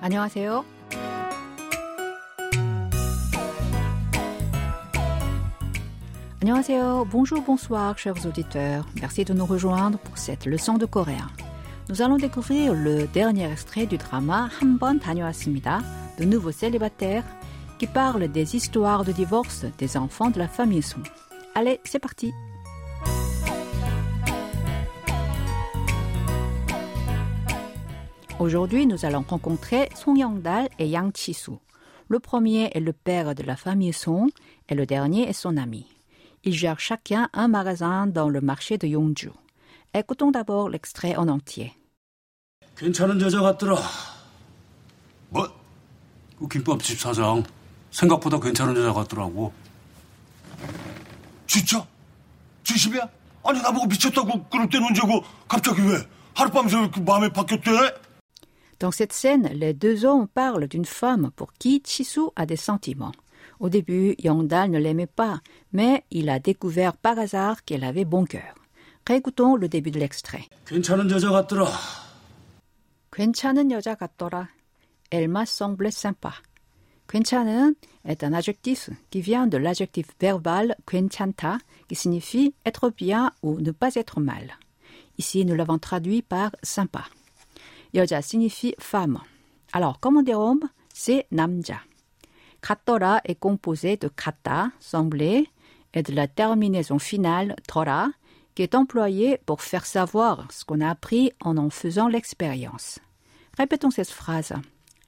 안녕하세요. Annyeonghaseyo, bonjour, bonsoir, chers auditeurs. Merci de nous rejoindre pour cette leçon de coréen. Nous allons découvrir le dernier extrait du drama 한번 다녀왔습니다, de nouveaux célibataires, qui parle des histoires de divorce des enfants de la famille Song. Allez, c'est parti. Aujourd'hui, nous allons rencontrer Song Yong-dal et Yang Chi-soo. Le premier est le père de la famille Song et le dernier est son ami. Ils gèrent chacun un magasin dans le marché de Yongju. Écoutons d'abord l'extrait en entier. 괜찮은 여자 같더라. 뭐? 그 김밥집 사장 생각보다 괜찮은 여자 같더라고. 진짜? 진심이야? 아니 나보고 미쳤다고 그럴 때는 언제고 갑자기 왜? 하룻밤새 그 마음에 바뀌었대? Dans cette scène, les deux hommes parlent d'une femme pour qui Chisu a des sentiments. Au début, Yongdal ne l'aimait pas, mais il a découvert par hasard qu'elle avait bon cœur. Réécoutons le début de l'extrait. 괜찮은 여자 같더라. 괜찮은 여자 같더라. Elle m'a semblé sympa. 괜찮은 est un adjectif qui vient de l'adjectif verbal 괜찮다, qui signifie être bien ou ne pas être mal. Ici, nous l'avons traduit par sympa. 여자 signifie femme. Alors, comme on dit homme, c'est 남자. 같더라 est composé de 같다, sembler, et de la terminaison finale 더라, qui est employée pour faire savoir ce qu'on a appris en en faisant l'expérience. Répétons cette phrase.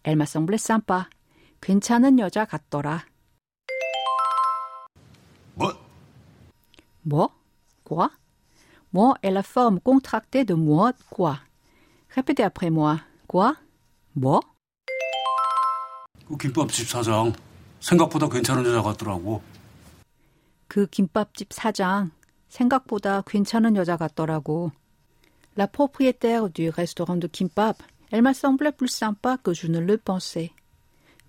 Elle m'a semblé sympa. 괜찮은 여자 같더라. 뭐? Moi Quoi Moi est la forme contractée de moi, quoi. Répétez après moi. Quoi Moi 그 김밥집 사장 생각보다 괜찮은 여자 같더라고. 그 김밥집 사장 생각보다 괜찮은 여자 같더라고. La propriétaire du restaurant de kimbap, elle m'a semblé plus sympa que je ne le pensais.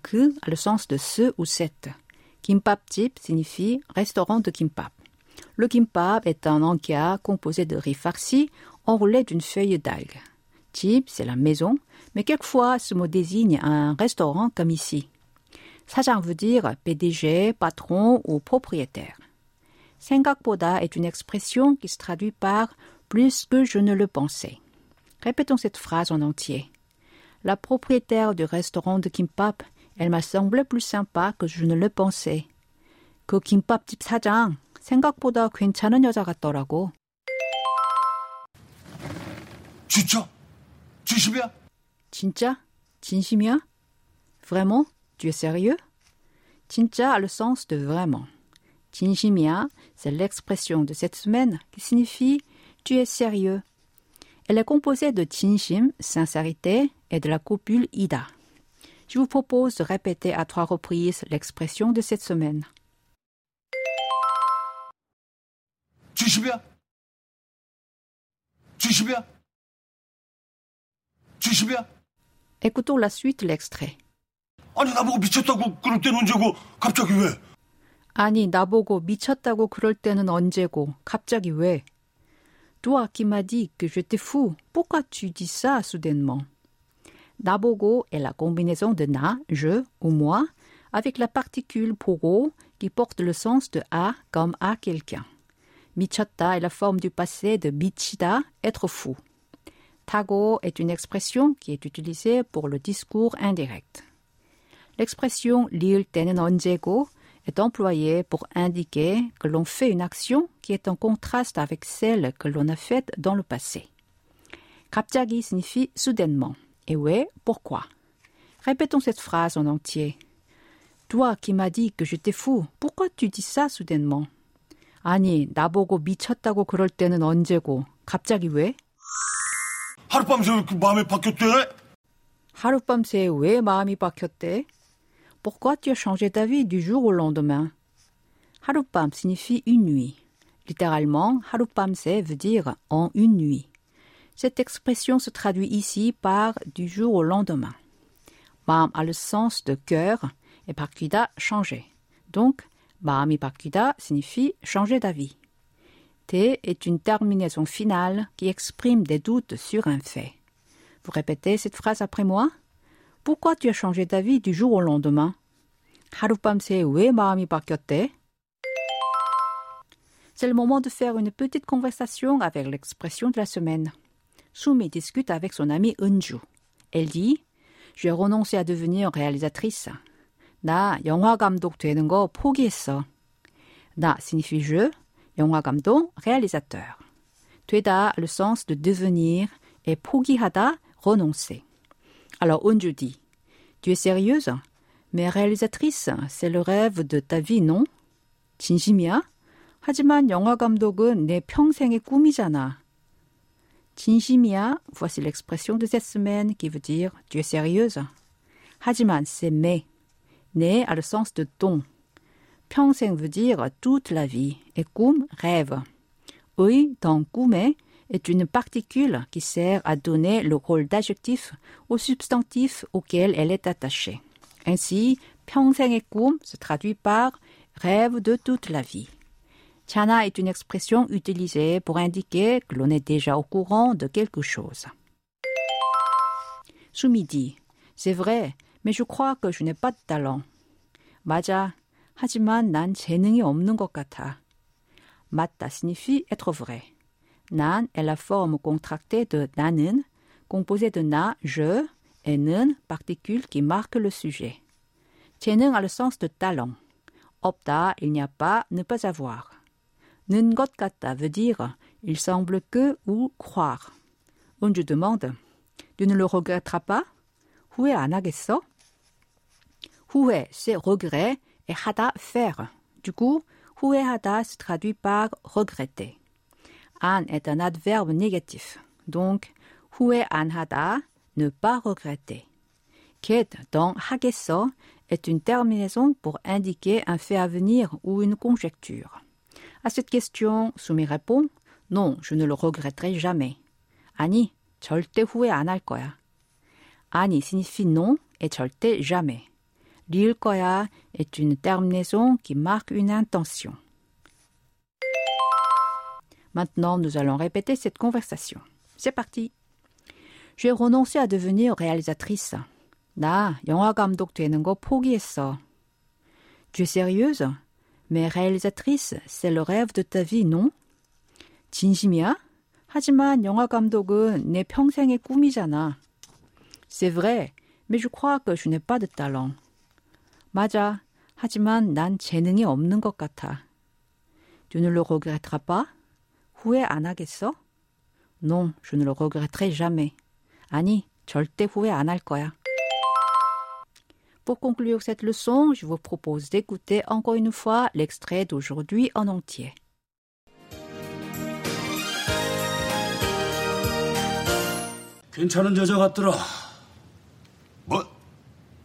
Que a le sens de ce ou cette. Kimbapjip signifie restaurant de kimbap. Le kimbap est un encas composé de riz farci enroulé d'une feuille d'algue. Jip, c'est la maison, mais quelquefois ce mot désigne un restaurant comme ici. 사장 veut dire PDG, patron ou propriétaire. 생각보다 est une expression qui se traduit par plus que je ne le pensais. Répétons cette phrase en entier. La propriétaire du restaurant de kimbap, elle m'a semblé plus sympa que je ne le pensais. 그 김밥집 사장 생각보다 괜찮은 여자 같더라고. 진짜? 진심이야? 진짜? 진심이야? Vraiment? Tu es sérieux? 진짜 a le sens de vraiment. 진심이야, c'est l'expression de cette semaine qui signifie tu es sérieux. Elle est composée de 진심, sincérité, et de la copule ida. Je vous propose de répéter à trois reprises l'expression de cette semaine. 진심이야? 진심이야? 진심이야? Écoutons la suite de l'extrait. 아니 나보고 미쳤다고 그럴 때는 언제고 갑자기 왜? 아니, 나보고 미쳤다고 그럴 때는 언제고, 갑자기 왜? Toi qui m'as dit que j'étais fou, pourquoi tu dis ça soudainement? 나보고 est la combinaison de na, je ou moi, avec la particule pogo qui porte le sens de à comme à quelqu'un. 미쳤다 est la forme du passé de 미치다, être fou. 타고 est une expression qui est utilisée pour le discours indirect. L'expression 리을 때는 언제고 est employée pour indiquer que l'on fait une action qui est en contraste avec celle que l'on a faite dans le passé. 갑자기 signifie soudainement. Et ouais, pourquoi Répétons cette phrase en entier. Toi qui m'as dit que j'étais fou, pourquoi tu dis ça soudainement 아니, 나보고 미쳤다고 그럴 때는 언제고, 갑자기 왜? 하룻밤새 그 마음에 바뀌었대? 하룻밤 새에 왜 마음이 바뀌었대? Pourquoi tu as changé d'avis du jour au lendemain? 하룻밤 signifie une nuit. Littéralement, 하룻밤새 veut dire en une nuit. Cette expression se traduit ici par du jour au lendemain. 마음 a le sens de cœur et 바뀌다 changer. Donc, 마음이 바뀌다 signifie changer d'avis. T est une terminaison finale qui exprime des doutes sur un fait. Vous répétez cette phrase après moi? Pourquoi tu as changé d'avis du jour au lendemain? 하룻밤새 왜 마음이 바뀌었대? C'est le moment de faire une petite conversation avec l'expression de la semaine. Sumi discute avec son amie Unju. Elle dit Je vais renoncer à devenir réalisatrice. 나 영화 감독 되는 거 포기했어. 나 signifie je, 영화 감독, réalisateur. 되다 a le sens de devenir et 포기하다, renoncer. Alors Unju dit Tu es sérieuse Mais réalisatrice, c'est le rêve de ta vie, non? 진심이야? 하지만 영화 감독은 내 평생의 꿈이잖아. 진심이야, voici l'expression de cette semaine qui veut dire tu es sérieuse. 하지만 c'est mais. 내 a le sens de ton. 평생 veut dire toute la vie et 꿈, rêve. Oui, dans 꿈에 est une particule qui sert à donner le rôle d'adjectif au substantif auquel elle est attachée. Ainsi, 평생의 꿈 se traduit par rêve de toute la vie. Chana est une expression utilisée pour indiquer que l'on est déjà au courant de quelque chose. Sumi dit C'est vrai, mais je crois que je n'ai pas de talent. 맞아. 하지만 난 재능이 없는 것 같아. 맞다 signifie être vrai. 난 est la forme contractée de 나는, composée de na, je, et 는, particule qui marque le sujet. 재능 a le sens de talent. 없다, il n'y a pas, ne pas avoir. 는 것 같다 veut dire il semble que ou croire. je demande Tu ne le regretteras pas 후회 안 하겠어? 후회, c'est regret et 하다, faire. Du coup, 후회하다 se traduit par regretter. 안 est un adverbe négatif. Donc, 후회 안 하다, ne pas regretter. 겟 dans 하겠어 est une terminaison pour indiquer un fait à venir ou une conjecture. À cette question, Sumi répond Non, je ne le regretterai jamais. 아니, 절대 후회 안 할 거야. 아니 signifie non et 절대 jamais. 리을 거야 est une terminaison qui marque une intention. Maintenant, nous allons répéter cette conversation. C'est parti. J'ai renoncé à devenir réalisatrice. 나 영화 감독 되는 거 포기했어. Tu es sérieuse? Mais réalisatrice, c'est le rêve de ta vie, non? 진심이야? 하지만 영화 감독은 내 평생의 꿈이잖아. C'est vrai, mais je crois que je n'ai pas de talent. 맞아. 하지만 난 재능이 없는 것 같아. Le regretteras pas? 후회 안 하겠어? Non, je ne le regretterai jamais. 아니, 절대 후회 안 할 거야. Pour conclure cette leçon, je vous propose d'écouter encore une fois l'extrait d'aujourd'hui en entier. 괜찮은 여자 같더라. 뭐?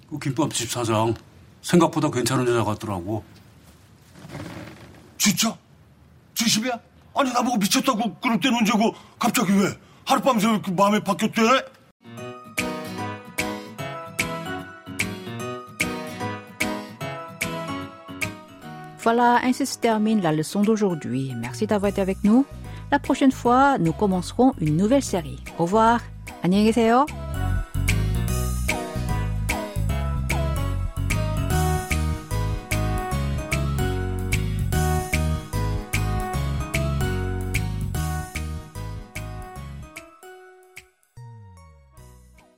그 김밥집 사장 생각보다 괜찮은 여자 같더라고. 진짜? 진심이야? 아니 나보고 미쳤다고 그럴 때는 언제고 갑자기 왜? 하룻밤새 그 마음에 바뀌었대? Voilà, ainsi se termine la leçon d'aujourd'hui. Merci d'avoir été avec nous. La prochaine fois, nous commencerons une nouvelle série. Au revoir. 안녕히 계세요.